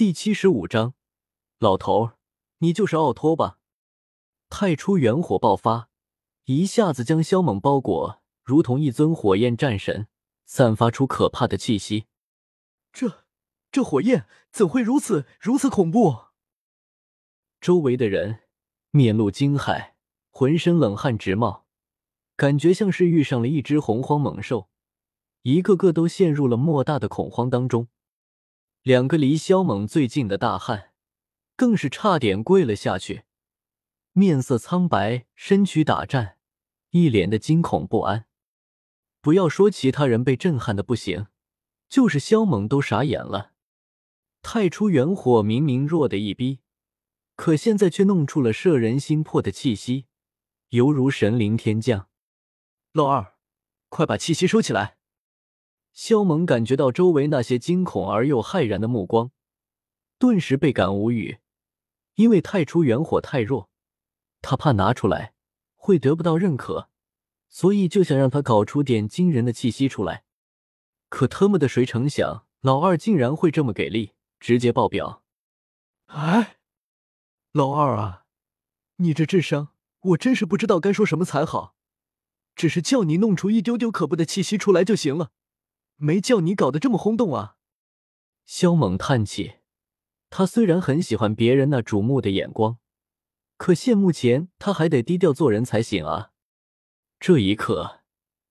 第七十五章，老头儿，你就是奥托吧？太初元火爆发，一下子将萧猛包裹，如同一尊火焰战神，散发出可怕的气息。这这火焰怎会如此如此恐怖？周围的人面露惊骇，浑身冷汗直冒，感觉像是遇上了一只洪荒猛兽，一个个都陷入了莫大的恐慌当中。两个离萧猛最近的大汉，更是差点跪了下去，面色苍白，身躯打颤，一脸的惊恐不安。不要说其他人被震撼的不行，就是萧猛都傻眼了。太初元火明明弱的一逼，可现在却弄出了摄人心魄的气息，犹如神灵天降。老二，快把气息收起来。萧猛感觉到周围那些惊恐而又骇然的目光，顿时倍感无语。因为太初元火太弱，他怕拿出来会得不到认可，所以就想让他搞出点惊人的气息出来。可特么的，谁成想老二竟然会这么给力，直接爆表！哎，老二啊，你这智商，我真是不知道该说什么才好。只是叫你弄出一丢丢可怖的气息出来就行了。没叫你搞得这么轰动啊！萧猛叹气，他虽然很喜欢别人那瞩目的眼光，可现目前他还得低调做人才行啊。这一刻，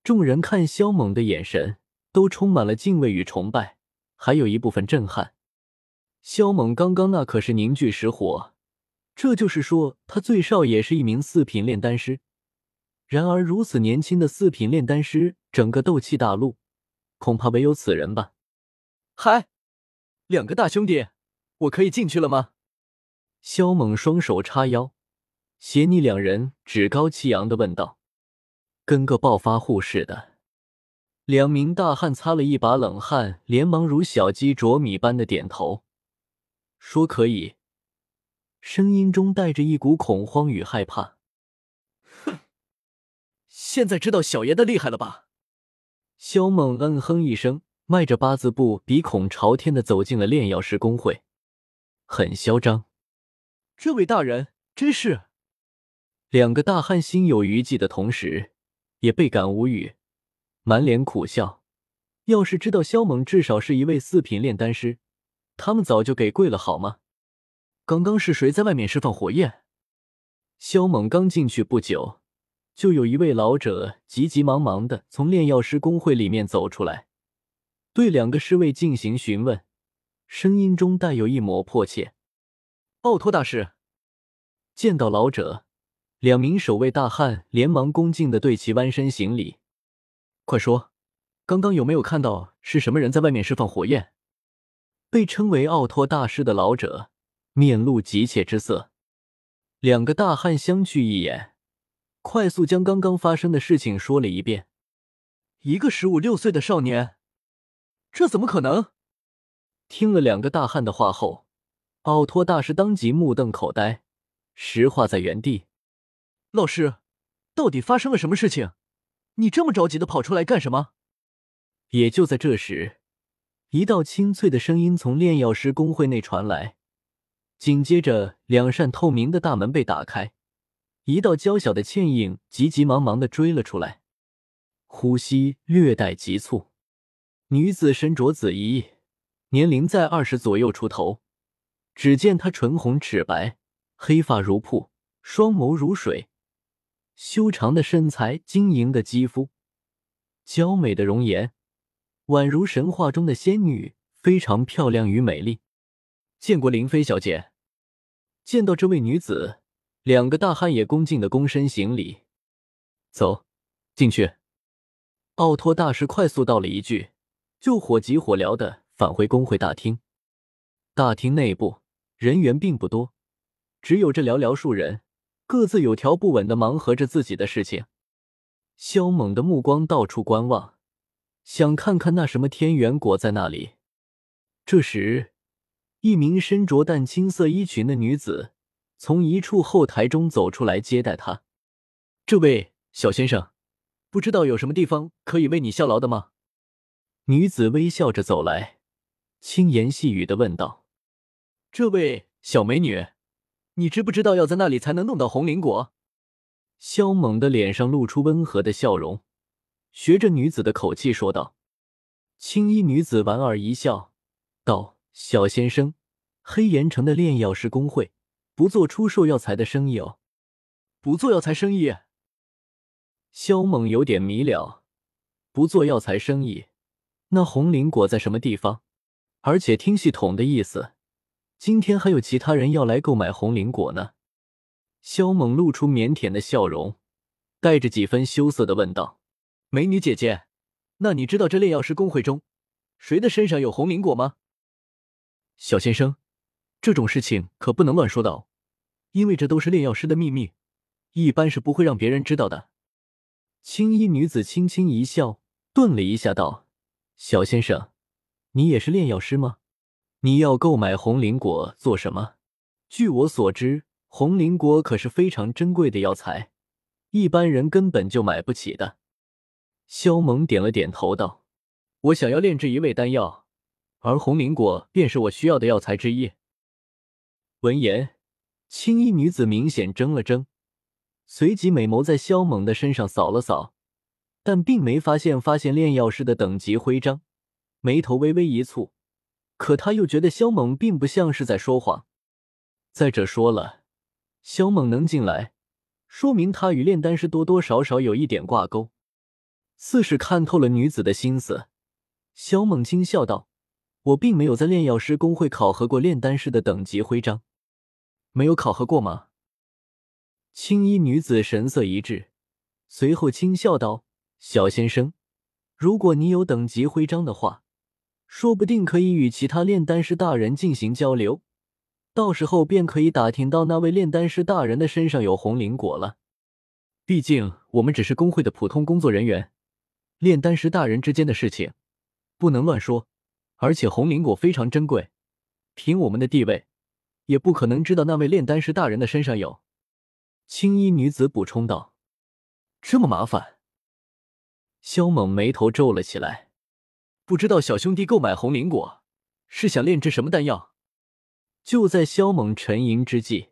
众人看萧猛的眼神都充满了敬畏与崇拜，还有一部分震撼。萧猛刚刚那可是凝聚石火，这就是说他最少也是一名四品炼丹师。然而如此年轻的四品炼丹师，整个斗气大陆。恐怕唯有此人吧。嗨，两个大兄弟，我可以进去了吗？萧猛双手叉腰，斜睨两人，趾高气扬的问道，跟个暴发户似的。两名大汉擦了一把冷汗，连忙如小鸡啄米般的点头，说可以，声音中带着一股恐慌与害怕。哼，现在知道小爷的厉害了吧？萧猛嗯哼一声，迈着八字步，鼻孔朝天的走进了炼药师公会，很嚣张。这位大人真是……两个大汉心有余悸的同时，也倍感无语，满脸苦笑。要是知道萧猛至少是一位四品炼丹师，他们早就给跪了，好吗？刚刚是谁在外面释放火焰？萧猛刚进去不久。就有一位老者急急忙忙的从炼药师工会里面走出来，对两个侍卫进行询问，声音中带有一抹迫切。奥托大师见到老者，两名守卫大汉连忙恭敬的对其弯身行礼。快说，刚刚有没有看到是什么人在外面释放火焰？被称为奥托大师的老者面露急切之色。两个大汉相觑一眼。快速将刚刚发生的事情说了一遍。一个十五六岁的少年，这怎么可能？听了两个大汉的话后，奥托大师当即目瞪口呆，石化在原地。老师，到底发生了什么事情？你这么着急的跑出来干什么？也就在这时，一道清脆的声音从炼药师工会内传来，紧接着两扇透明的大门被打开。一道娇小的倩影急急忙忙的追了出来，呼吸略带急促。女子身着紫衣，年龄在二十左右出头。只见她唇红齿白，黑发如瀑，双眸如水，修长的身材，晶莹的肌肤，娇美的容颜，宛如神话中的仙女，非常漂亮与美丽。见过林飞小姐。见到这位女子。两个大汉也恭敬的躬身行礼，走进去。奥托大师快速道了一句，就火急火燎的返回工会大厅。大厅内部人员并不多，只有这寥寥数人，各自有条不紊的忙活着自己的事情。萧猛的目光到处观望，想看看那什么天元果在那里。这时，一名身着淡青色衣裙的女子。从一处后台中走出来接待他，这位小先生，不知道有什么地方可以为你效劳的吗？女子微笑着走来，轻言细语的问道。这位小美女，你知不知道要在那里才能弄到红灵果？萧猛的脸上露出温和的笑容，学着女子的口气说道。青衣女子莞尔一笑，道：“小先生，黑岩城的炼药师工会不做出售药材的生意哦。不做药材生意？”萧猛有点迷了，不做药材生意，那红灵果在什么地方？而且听系统的意思，今天还有其他人要来购买红灵果呢。萧猛露出腼腆的笑容，带着几分羞涩的问道：“美女姐姐，那你知道这炼药师公会中谁的身上有红灵果吗？”小先生，这种事情可不能乱说的哦，因为这都是炼药师的秘密，一般是不会让别人知道的。青衣女子轻轻一笑，顿了一下，道：“小先生。”你也是炼药师吗？你要购买红灵果做什么？据我所知，红灵果可是非常珍贵的药材，一般人根本就买不起的。萧猛点了点头，道：“我想要炼制一味丹药，而红灵果便是我需要的药材之一。”闻言，青衣女子明显怔了怔，随即美眸在萧猛的身上扫了扫，但并没发现发现炼药师的等级徽章。眉头微微一蹙，可他又觉得萧猛并不像是在说谎。再者说了，萧猛能进来，说明他与炼丹师多多少少有一点挂钩。似是看透了女子的心思，萧猛轻笑道：“我并没有在炼药师工会考核过炼丹师的等级徽章，没有考核过吗？”青衣女子神色一滞，随后轻笑道：“小先生，如果你有等级徽章的话。”说不定可以与其他炼丹师大人进行交流，到时候便可以打听到那位炼丹师大人的身上有红灵果了。毕竟我们只是工会的普通工作人员，炼丹师大人之间的事情不能乱说。而且红灵果非常珍贵，凭我们的地位，也不可能知道那位炼丹师大人的身上有。青衣女子补充道：“这么麻烦。”萧猛眉头皱了起来。不知道小兄弟购买红灵果是想炼制什么丹药？就在萧猛沉吟之际，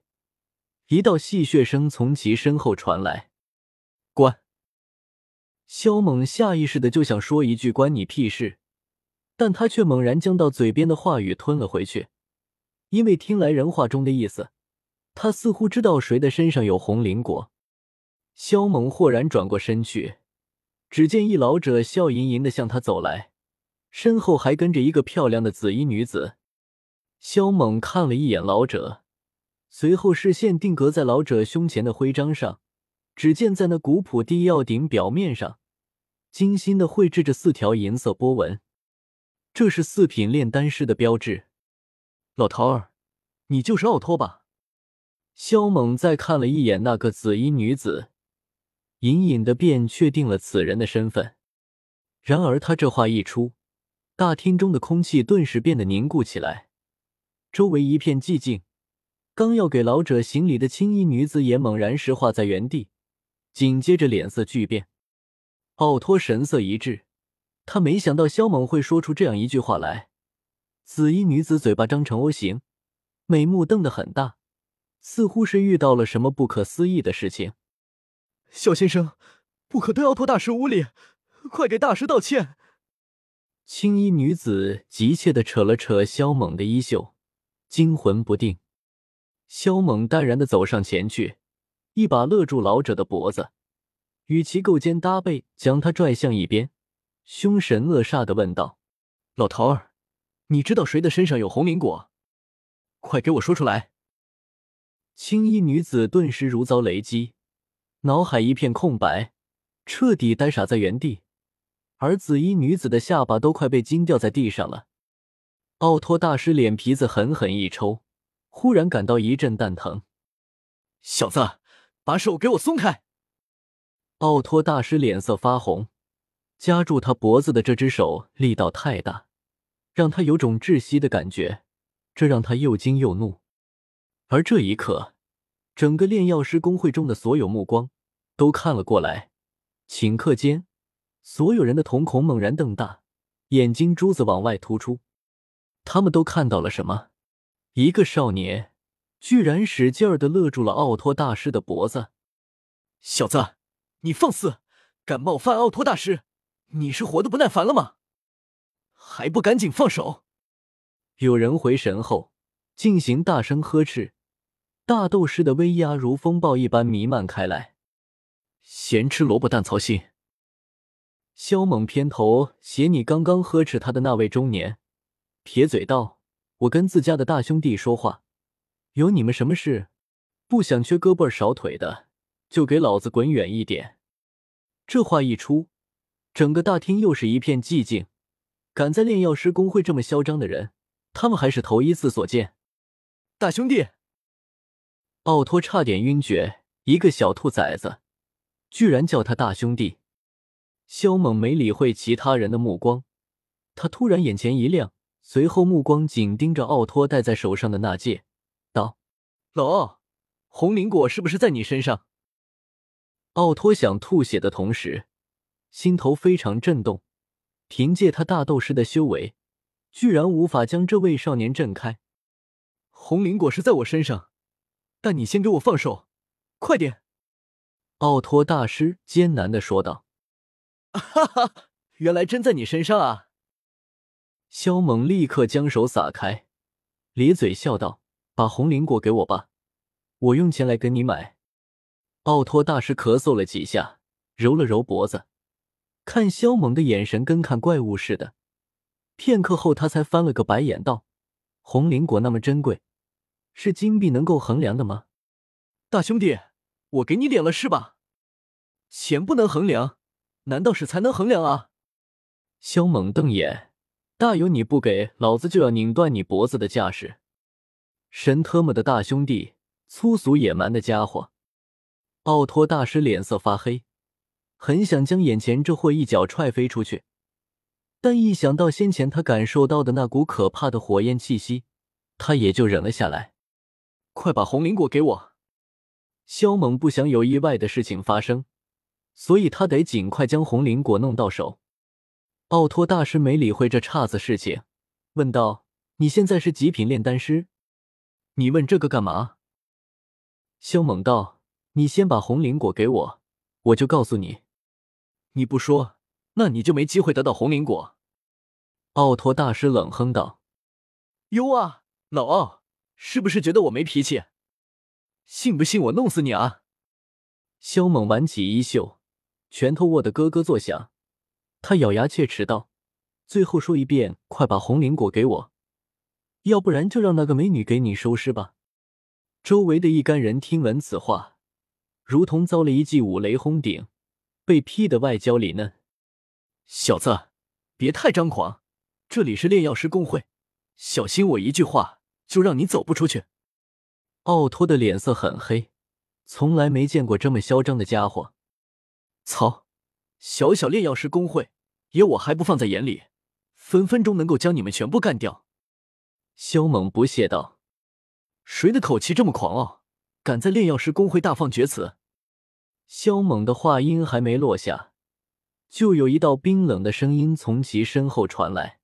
一道戏谑声从其身后传来：“关！”萧猛下意识的就想说一句“关你屁事”，但他却猛然将到嘴边的话语吞了回去，因为听来人话中的意思，他似乎知道谁的身上有红灵果。萧猛豁然转过身去，只见一老者笑吟吟的向他走来。身后还跟着一个漂亮的紫衣女子。萧猛看了一眼老者，随后视线定格在老者胸前的徽章上。只见在那古朴地药鼎表面上，精心的绘制着四条银色波纹，这是四品炼丹师的标志。老头儿，你就是奥托吧？萧猛再看了一眼那个紫衣女子，隐隐的便确定了此人的身份。然而他这话一出，大厅中的空气顿时变得凝固起来，周围一片寂静。刚要给老者行礼的青衣女子也猛然石化在原地，紧接着脸色巨变。奥托神色一滞，他没想到萧猛会说出这样一句话来。紫衣女子嘴巴张成 O 形，美目瞪得很大，似乎是遇到了什么不可思议的事情。小先生，不可对奥托大师无礼，快给大师道歉。青衣女子急切的扯了扯萧猛的衣袖，惊魂不定。萧猛淡然的走上前去，一把勒住老者的脖子，与其勾肩搭背，将他拽向一边，凶神恶煞的问道：“老头儿，你知道谁的身上有红灵果？快给我说出来！”青衣女子顿时如遭雷击，脑海一片空白，彻底呆傻在原地。而紫衣女子的下巴都快被惊掉在地上了。奥托大师脸皮子狠狠一抽，忽然感到一阵蛋疼。小子，把手给我松开！奥托大师脸色发红，夹住他脖子的这只手力道太大，让他有种窒息的感觉，这让他又惊又怒。而这一刻，整个炼药师工会中的所有目光都看了过来，顷刻间。所有人的瞳孔猛然瞪大，眼睛珠子往外突出。他们都看到了什么？一个少年居然使劲儿的勒住了奥托大师的脖子。小子，你放肆，敢冒犯奥托大师！你是活得不耐烦了吗？还不赶紧放手！有人回神后进行大声呵斥，大斗师的威压如风暴一般弥漫开来。闲吃萝卜淡操心。萧猛偏头斜睨刚刚呵斥他的那位中年，撇嘴道：“我跟自家的大兄弟说话，有你们什么事？不想缺胳膊少腿的，就给老子滚远一点！”这话一出。整个大厅又是一片寂静。敢在炼药师公会这么嚣张的人，他们还是头一次所见。大兄弟，奥托差点晕厥。一个小兔崽子，居然叫他大兄弟！肖猛没理会其他人的目光，他突然眼前一亮，随后目光紧盯着奥托戴在手上的那戒，道：“老奥，红灵果是不是在你身上？”奥托想吐血的同时。心头非常震动，凭借他大斗师的修为，居然无法将这位少年震开。红灵果是在我身上，但你先给我放手，快点！奥托大师艰难的说道。哈哈，原来真在你身上啊！萧猛立刻将手撒开，咧嘴笑道：“把红灵果给我吧，我用钱来跟你买。”奥托大师咳嗽了几下，揉了揉脖子。看萧猛的眼神跟看怪物似的，片刻后，他才翻了个白眼，道：“红灵果那么珍贵，是金币能够衡量的吗？大兄弟，我给你脸了是吧？钱不能衡量，难道是才能衡量啊？”萧猛瞪眼，大有你不给老子就要拧断你脖子的架势。神特么的大兄弟，粗俗野蛮的家伙！奥托大师脸色发黑。很想将眼前这货一脚踹飞出去，但一想到先前他感受到的那股可怕的火焰气息，他也就忍了下来。快把红灵果给我！萧猛不想有意外的事情发生，所以他得尽快将红灵果弄到手。奥托大师没理会这岔子事情，问道：“你现在是极品炼丹师？你问这个干嘛？”萧猛道：“你先把红灵果给我，我就告诉你。”你不说，那你就没机会得到红灵果。”奥托大师冷哼道。“哟啊，老奥，是不是觉得我没脾气？信不信我弄死你啊？”萧猛挽起衣袖，拳头握得咯咯作响。他咬牙切齿道：“最后说一遍，快把红灵果给我，要不然就让那个美女给你收尸吧。”周围的一干人听闻此话，如同遭了一记五雷轰顶。被劈的外焦里嫩，小子，别太张狂！这里是炼药师公会，小心我一句话就让你走不出去。奥托的脸色很黑，从来没见过这么嚣张的家伙。操！小小炼药师公会，爷我还不放在眼里，分分钟能够将你们全部干掉。萧猛不屑道：“谁的口气这么狂傲，敢在炼药师公会大放厥词？”萧猛的话音还没落下，就有一道冰冷的声音从其身后传来。